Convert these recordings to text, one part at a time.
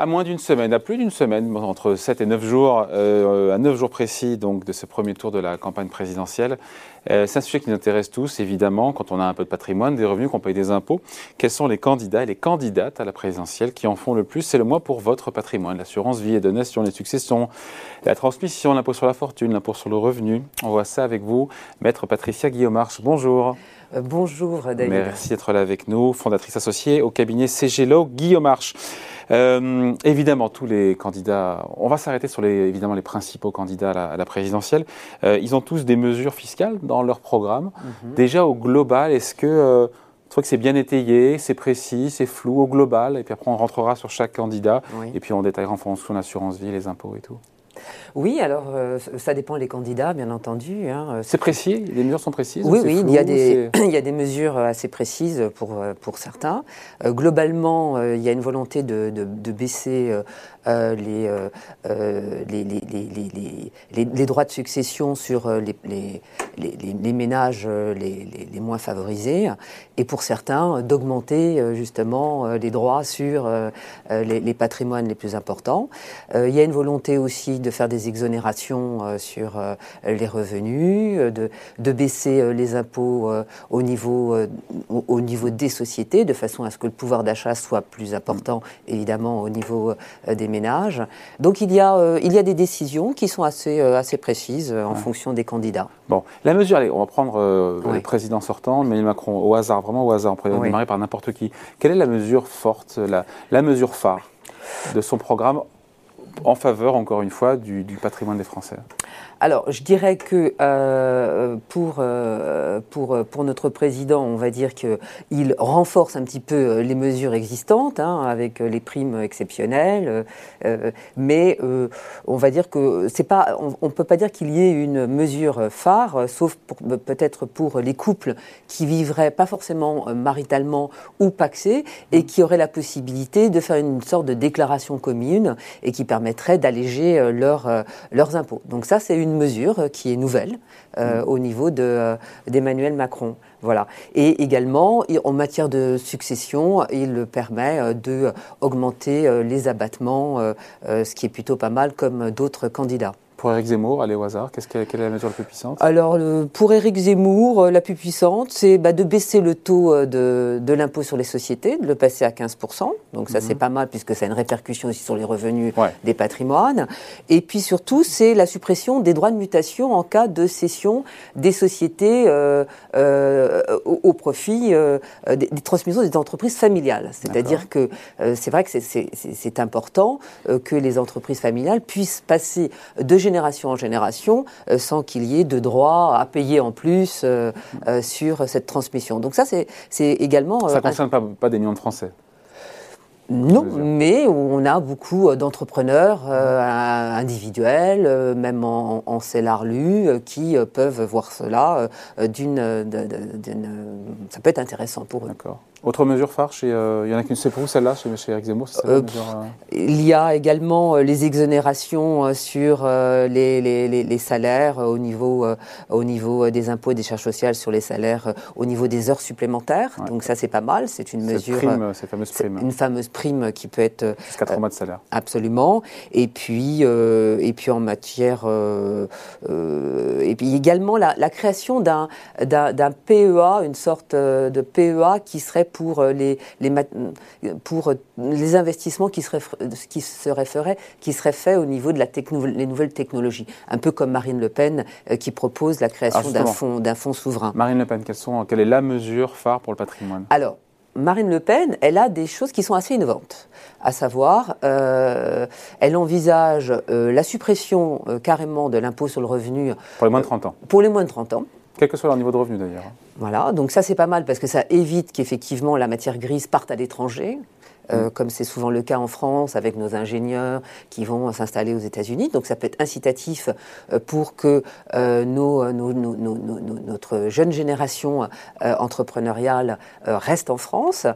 à moins d'une semaine, à plus d'une semaine, entre 7 et 9 jours, euh, à 9 jours précis donc, de ce premier tour de la campagne présidentielle. Euh, c'est un sujet qui nous intéresse tous, évidemment, quand on a un peu de patrimoine, des revenus, qu'on paye des impôts. Quels sont les candidats et les candidates à la présidentielle qui en font le plus? C'est le mois pour votre patrimoine, l'assurance vie et donation, les successions, la transmission, l'impôt sur la fortune, l'impôt sur le revenu. On voit ça avec vous, maître Patricia Guillaume-Marche. Bonjour. Euh, bonjour David. Merci d'être là avec nous, fondatrice associée au cabinet CGLO Guillaume Marche. Euh, évidemment, tous les candidats, on va s'arrêter sur les, évidemment les principaux candidats à la, présidentielle. Euh, ils ont tous des mesures fiscales dans leur programme. Mhm. Déjà au global, est-ce que euh, que c'est bien étayé, c'est précis, c'est flou au global? Et puis après, on rentrera sur chaque candidat et puis on détaillera en fonction de l'assurance vie, les impôts et tout. Oui, alors euh, ça dépend des candidats, bien entendu. Hein. C'est précis? Les mesures sont précises Oui, oui, il, y a des, il y a des mesures assez précises pour, euh, pour certains. Euh, globalement, il y a une volonté de, de, baisser les, les, les, les, droits de succession sur les, les, ménages les, moins favorisés, et pour certains, d'augmenter justement les droits sur les, patrimoines les plus importants. il y a une volonté aussi de faire des exonérations euh, sur euh, les revenus, euh, de, de baisser les impôts au, niveau, au, niveau des sociétés, de façon à ce que le pouvoir d'achat soit plus important, évidemment, au niveau des ménages. Donc il y a, il y a des décisions qui sont assez, assez précises en fonction des candidats. Bon, la mesure, allez, on va prendre le président sortant, Emmanuel Macron, au hasard, vraiment au hasard, on pourrait démarrer par n'importe qui. Quelle est la mesure forte, la, la mesure phare de son programme en faveur, encore une fois, du, patrimoine des Français? Alors, je dirais que euh, pour, euh, pour, notre président, on va dire qu'il renforce un petit peu euh, les mesures existantes, hein, avec les primes exceptionnelles, mais on ne peut pas dire qu'il y ait une mesure phare, sauf peut-être pour les couples qui vivraient pas forcément maritalement ou paxés et qui auraient la possibilité de faire une sorte de déclaration commune et qui permettrait d'alléger leur, leurs impôts. C'est une mesure euh, qui est nouvelle euh, mm. au niveau euh, d'Emmanuel Macron. Voilà. Et également, en matière de succession, il permet de augmenter les abattements, ce qui est plutôt pas mal comme d'autres candidats. Pour Éric Zemmour, aller au hasard, qu'est-ce quelle est la mesure la plus puissante? Alors, pour Éric Zemmour, euh, la plus puissante, c'est bah, de baisser le taux euh, de, l'impôt sur les sociétés, de le passer à 15%. Donc ça, c'est mhm. pas mal, puisque ça a une répercussion aussi sur les revenus des patrimoines. Et puis surtout, c'est la suppression des droits de mutation en cas de cession des sociétés euh, au, profit des, transmissions des entreprises familiales. C'est-à-dire que c'est vrai que c'est important que les entreprises familiales puissent passer de génération génération en génération euh, sans qu'il y ait de droits à payer en plus euh, euh, sur cette transmission. Donc ça, c'est également... Ça ne concerne pas, pas des millions de Français non, mais on a beaucoup d'entrepreneurs individuels, même en, en CELARLU, qui peuvent voir cela d'une. Ça peut être intéressant pour eux. D'accord. Autre mesure phare, chez, euh, il y en a qu'une, c'est pour vous celle-là, chez, chez Eric Zemmour euh, mesure, euh Il y a également les exonérations sur les, les, les, salaires au niveau, au niveau des impôts et des charges sociales sur les salaires, au niveau des heures supplémentaires. Donc ça, c'est pas mal. C'est une mesure. Prime, cette fameuse prime. Une fameuse prime qui peut être. Jusqu'à 3 mois de salaire. Absolument. Et puis, et puis en matière. et puis également la, la création d'un, d'un PEA, une sorte de PEA qui serait pour euh, les, les, pour les investissements qui seraient, qui, seraient faits, qui seraient faits au niveau de la les nouvelles technologies. Un peu comme Marine Le Pen euh, qui propose la création ah, d'un fonds, fonds souverain. Marine Le Pen, quelles sont, quelle est la mesure phare pour le patrimoine? Alors, Marine Le Pen, elle a des choses qui sont assez innovantes. À savoir, euh, elle envisage la suppression carrément de l'impôt sur le revenu. Pour les moins de 30 ans. Pour les moins de 30 ans. Quel que soit leur niveau de revenu d'ailleurs. Voilà, donc ça c'est pas mal parce que ça évite qu'effectivement la matière grise parte à l'étranger. Euh, mm. comme c'est souvent le cas en France avec nos ingénieurs qui vont s'installer aux États-Unis. Donc ça peut être incitatif euh, pour que euh, nos, notre jeune génération entrepreneuriale reste en France.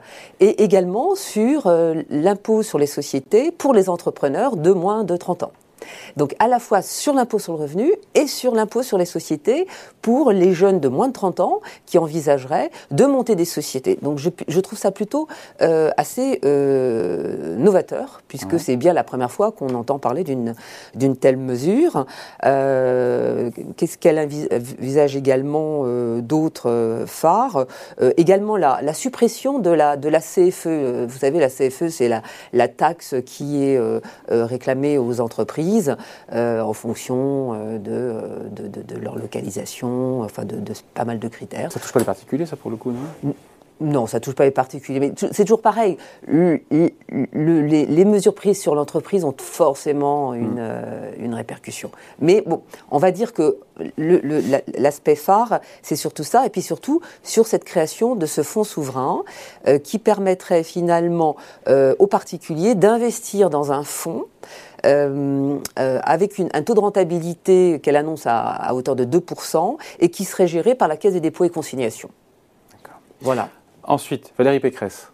Et également sur l'impôt sur les sociétés pour les entrepreneurs de moins de 30 ans. Donc à la fois sur l'impôt sur le revenu et sur l'impôt sur les sociétés pour les jeunes de moins de 30 ans qui envisageraient de monter des sociétés. Donc je, trouve ça plutôt euh, assez euh, novateur, puisque c'est bien la première fois qu'on entend parler d'une telle mesure. Euh, qu'est-ce qu'elle envisage également d'autres phares? Également la, la, suppression de la, de la CFE. Vous savez, la CFE, c'est la, la taxe qui est réclamée aux entreprises en fonction de, de, de, leur localisation, enfin de, pas mal de critères. Ça touche pas les particuliers, ça pour le coup, non? Non, ça ne touche pas les particuliers. Mais c'est toujours pareil. les, mesures prises sur l'entreprise ont forcément une, mm. euh, une, répercussion. Mais bon, on va dire que l'aspect phare, c'est surtout ça. Et puis surtout sur cette création de ce fonds souverain euh, qui permettrait finalement euh, aux particuliers d'investir dans un fonds. Avec un taux de rentabilité qu'elle annonce à, à, hauteur de 2% et qui serait géré par la Caisse des dépôts et consignations. Voilà. Ensuite, Valérie Pécresse.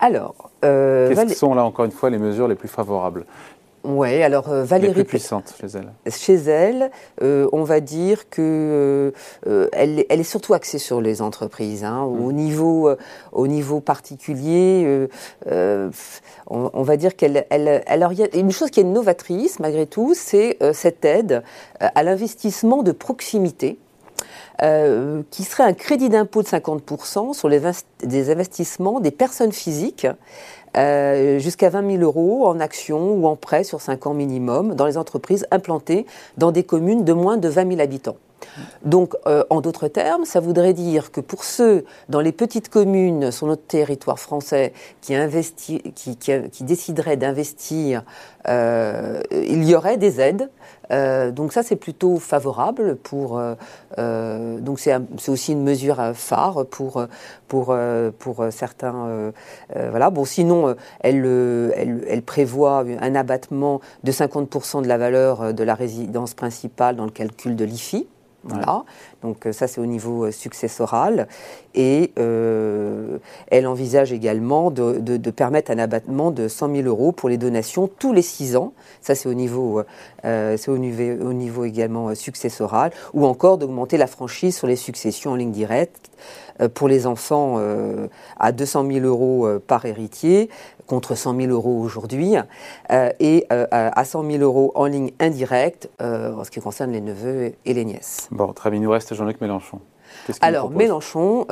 Alors, euh, quelles sont là encore une fois les mesures les plus favorables? Oui, alors euh, Valérie. Les plus puissantes chez elle. Chez elle, euh, on va dire que elle, est surtout axée sur les entreprises. Hein. Au mm. niveau, au niveau particulier, on, va dire qu'elle, elle, alors il y a une chose qui est novatrice malgré tout, c'est cette aide à l'investissement de proximité. Euh, qui serait un crédit d'impôt de 50% sur les des investissements des personnes physiques euh, jusqu'à 20 000 euros en actions ou en prêts sur 5 ans minimum dans les entreprises implantées dans des communes de moins de 20 000 habitants. Donc, euh, en d'autres termes, ça voudrait dire que pour ceux dans les petites communes sur notre territoire français qui, décideraient d'investir, il y aurait des aides euh, donc ça, c'est plutôt favorable pour. Euh, euh, donc c'est aussi une mesure phare pour pour pour certains. voilà. Bon, sinon, elle, elle, elle prévoit un abattement de 50% de la valeur de la résidence principale dans le calcul de l'IFI. Voilà. Donc ça, c'est au niveau successoral. Et elle envisage également de, de, permettre un abattement de 100 000 euros pour les donations tous les six ans. Ça, c'est au niveau, c'est au niveau, au niveau également successoral. Ou encore d'augmenter la franchise sur les successions en ligne directe pour les enfants à 200 000 euros par héritier contre 100 000 euros aujourd'hui, euh, et euh, à 100 000 euros en ligne indirecte euh, en ce qui concerne les neveux et les nièces. Bon, très bien, il nous reste Jean-Luc Mélenchon. Alors, Mélenchon...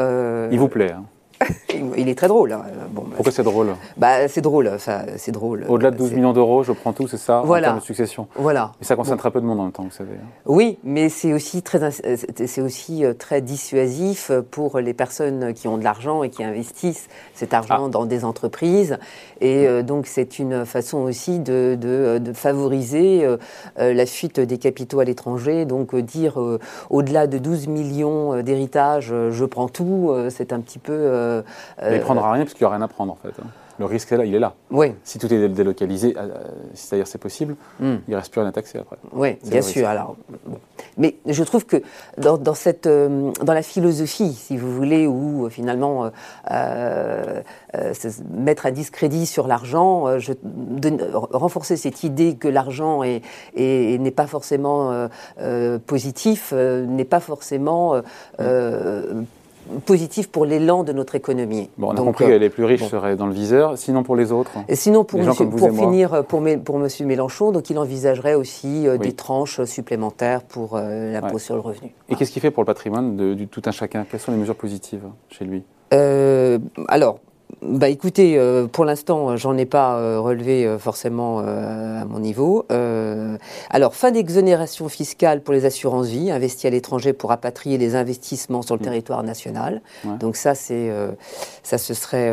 il vous plaît hein il est très drôle. Hein. Bon, Pourquoi c'est drôle? Bah, C'est drôle, c'est drôle. Au-delà de 12 millions d'euros, je prends tout, c'est ça, voilà. en termes de succession? Voilà. Et ça concerne très peu de monde en même temps, vous savez. Oui, mais c'est aussi, très, c'est aussi euh, très dissuasif pour les personnes qui ont de l'argent et qui investissent cet argent ah. dans des entreprises. Et euh, donc, c'est une façon aussi de, de, favoriser euh, la fuite des capitaux à l'étranger. Donc, dire au-delà de 12 millions d'héritage, je prends tout, c'est un petit peu il ne prendra rien parce qu'il n'y a rien à prendre en fait. Hein. Le risque est là, il est là. Oui. Si tout est délocalisé, euh, c'est-à-dire c'est possible, hmm. il ne reste plus rien à taxer après. Oui, bien sûr. Alors, Mais je trouve que dans, cette, euh, dans la philosophie, si vous voulez, où euh, finalement mettre un discrédit sur l'argent, renforcer cette idée que l'argent n'est est, pas forcément positif, n'est pas forcément positif pour l'élan de notre économie. Bon, on a compris que les plus riches seraient dans le viseur. Sinon, pour les autres Et sinon, pour, pour finir, pour, pour M. Mélenchon, donc il envisagerait aussi euh, des tranches supplémentaires pour euh, l'impôt sur le revenu. Et qu'est-ce qu'il fait pour le patrimoine de, tout un chacun? Quelles sont les mesures positives chez lui? Euh, Alors, bah écoutez, euh, pour l'instant, j'en ai pas euh, relevé euh, forcément à mon niveau. alors, fin d'exonération fiscale pour les assurances vie, investies à l'étranger pour rapatrier les investissements sur le mmh. territoire national. Donc ça, c'est, ça ce serait,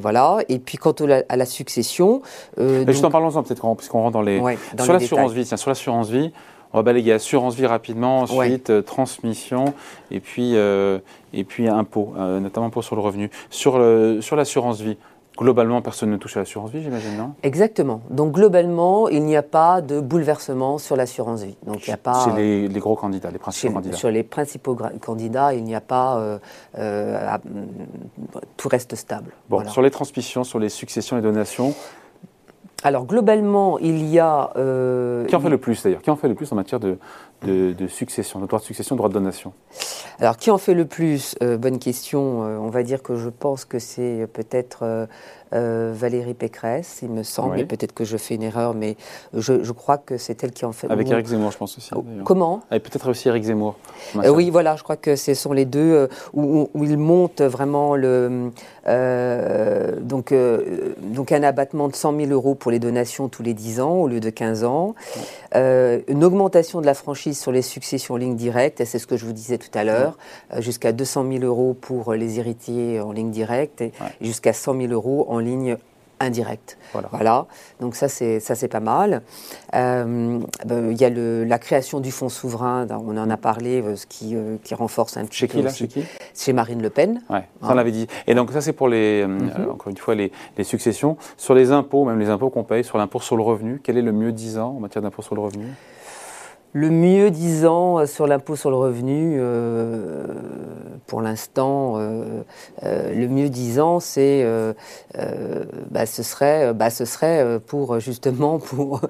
voilà. Et puis quant à la, succession, juste en parlons-en peut-être, puisqu'on rentre dans les, sur l'assurance vie. Tiens, sur l'assurance vie. On va balayer assurance vie rapidement, ensuite euh, transmission et puis, euh, et puis impôt, euh, notamment impôt sur le revenu. Sur, sur l'assurance vie, Globalement, personne ne touche à l'assurance vie, j'imagine, non? Exactement. Donc globalement, il n'y a pas de bouleversement sur l'assurance vie. Donc il a pas. Chez les, les, gros candidats, les principaux candidats. Sur les principaux candidats, il n'y a pas. tout reste stable. Bon, sur les transmissions, sur les successions et donations, alors globalement, il y a... qui en fait le plus d'ailleurs? Qui en fait le plus en matière de, de, succession, de droit de succession, de droit de donation Alors, qui en fait le plus Bonne question. on va dire que je pense que c'est peut-être euh, Valérie Pécresse, il me semble, et peut-être que je fais une erreur, mais je, crois que c'est elle qui en fait. Avec Eric Zemmour, je pense aussi. Oh, comment? Avec peut-être aussi Eric Zemmour. Euh, oui, voilà, je crois que ce sont les deux euh, où, où, il monte vraiment le. donc, donc un abattement de 100 000 euros pour les donations tous les 10 ans au lieu de 15 ans. une augmentation de la franchise sur les successions en ligne directe, et c'est ce que je vous disais tout à l'heure, jusqu'à 200 000 euros pour les héritiers en ligne directe et jusqu'à 100 000 euros en ligne indirecte. Voilà. Donc ça c'est ça c'est pas mal. Euh, ben, il y a le, la création du fonds souverain. On en a parlé, euh, ce qui, euh, qui renforce un petit chez peu. Qui, Chez qui? Chez Marine Le Pen. Ouais, ça on l'avait dit. Et donc ça c'est pour les mhm. encore une fois les, les, successions sur les impôts, même les impôts qu'on paye sur l'impôt sur le revenu. Quel est le mieux disant en matière d'impôt sur le revenu? Le mieux disant euh, sur l'impôt sur le revenu, euh, pour l'instant, euh, le mieux disant, c'est, bah, ce serait, bah, ce serait pour justement pour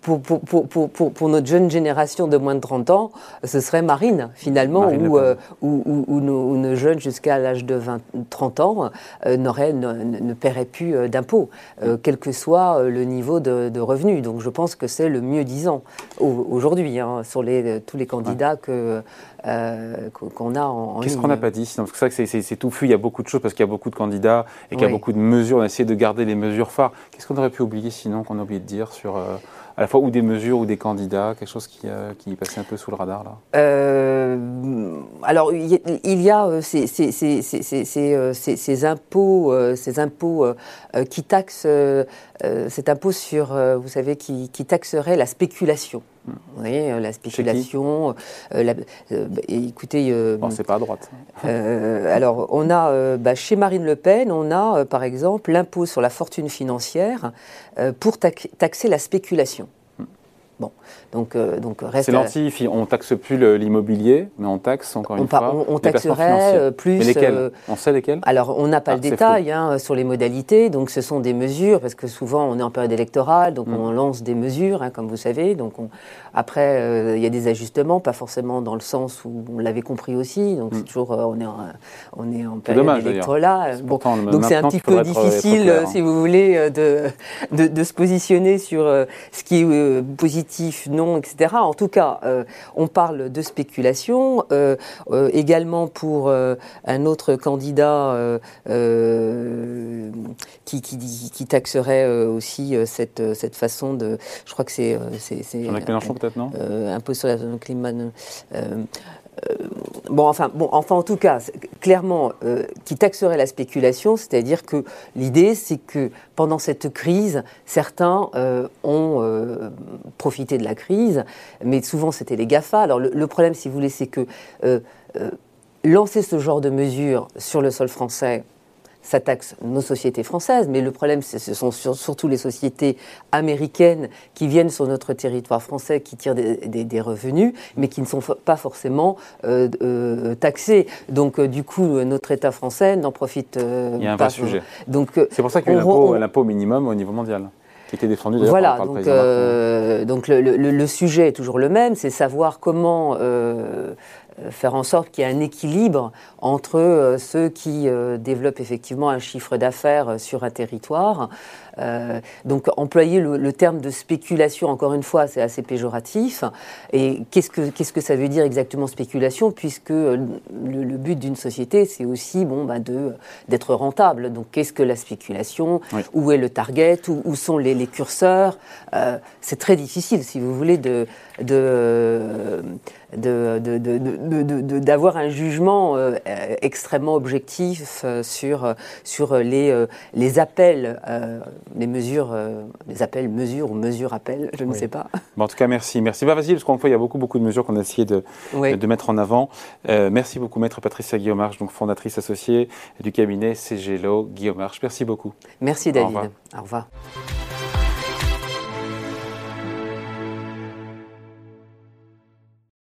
pour, pour, pour, pour, notre jeune génération de moins de 30 ans, ce serait Marine finalement, ou où, nos, jeunes jusqu'à l'âge de 20, 30 ans n'auraient, ne, ne paieraient plus d'impôts, quel que soit le niveau de, de revenus. Donc je pense que c'est le mieux disant aujourd'hui. Hein. Sur, les, euh, tous les candidats que, euh, qu'on a en, Qu'est-ce qu'on n'a pas dit Parce que c'est c'est touffu, il y a beaucoup de choses parce qu'il y a beaucoup de candidats et qu'il y a beaucoup de mesures. On a essayé de garder les mesures phares. Qu'est-ce qu'on aurait pu oublier sinon qu'on a oublié de dire sur euh, à la fois ou des mesures ou des candidats, quelque chose qui, qui passait un peu sous le radar là? Alors il y a ces, ces, ces, ces impôts, ces impôts qui taxent cet impôt sur, vous savez, qui, qui taxerait la spéculation. Vous voyez, euh, la spéculation. Euh, la, euh, bah, écoutez. bon, c'est pas à droite. alors, on a bah, chez Marine Le Pen, on a par exemple l'impôt sur la fortune financière pour taxer la spéculation. Bon, donc, euh, donc reste. C'est l'anti, on taxe plus l'immobilier, mais on taxe encore une fois. On, taxerait euh, plus. Mais lesquels euh, On sait lesquels Alors, on n'a pas ah, le détail hein, sur les modalités, donc ce sont des mesures, parce que souvent on est en période électorale, donc mm. on lance des mesures, hein, comme vous savez. Donc après, il y a des ajustements, pas forcément dans le sens où on l'avait compris aussi. Donc c'est mm. toujours, on est en, on est en période électorale. Bon, donc c'est un petit peu difficile, hein. si vous voulez, de, de, de se positionner sur ce qui est positif, non etc. En tout cas, euh, on parle de spéculation. Euh, euh, également pour un autre candidat qui, qui, taxerait aussi cette, cette façon de. Je crois que c'est. Jean-Luc Mélenchon, peut-être, non? Un peu sur la climat. Bon, enfin, bon, enfin, en tout cas, clairement, euh, qui taxerait la spéculation, c'est-à-dire que l'idée, c'est que pendant cette crise, certains euh, ont profité de la crise, mais souvent c'était les GAFA. Alors le problème, si vous voulez, c'est que lancer ce genre de mesures sur le sol français, ça taxe nos sociétés françaises, mais le problème, ce sont surtout les sociétés américaines qui viennent sur notre territoire français, qui tirent des, revenus, mais qui ne sont pas forcément euh, euh, taxées. Donc, euh, du coup, notre État français n'en profite pas. Il y a un vrai sujet. C'est pour ça qu'il y a l'impôt minimum au niveau mondial qui était défendu voilà, par, donc, le président donc le, le, sujet est toujours le même, c'est savoir comment euh, faire en sorte qu'il y ait un équilibre entre euh, ceux qui euh, développent effectivement un chiffre d'affaires sur un territoire. donc employer le, terme de spéculation, encore une fois, c'est assez péjoratif. Et qu'est-ce que, qu'est-ce que ça veut dire exactement spéculation? Puisque le, but d'une société, c'est aussi bon, bah, de, d'être rentable. Donc qu'est-ce que la spéculation? Où est le target? Où, sont les, les curseurs? C'est très difficile, si vous voulez, de... de d'avoir un jugement euh, extrêmement objectif euh, sur, sur les, les appels, les mesures, les appels, mesures ou mesures appels, je ne sais pas. en tout cas, merci. Merci. Bah, vas-y, parce qu'en fait, il y a beaucoup, beaucoup de mesures qu'on a essayé de, de mettre en avant. merci beaucoup, Maître Patricia Guillaumarche, donc fondatrice associée du cabinet CGLO Guillaumarche. Merci beaucoup. Merci, David. Au revoir. Au revoir.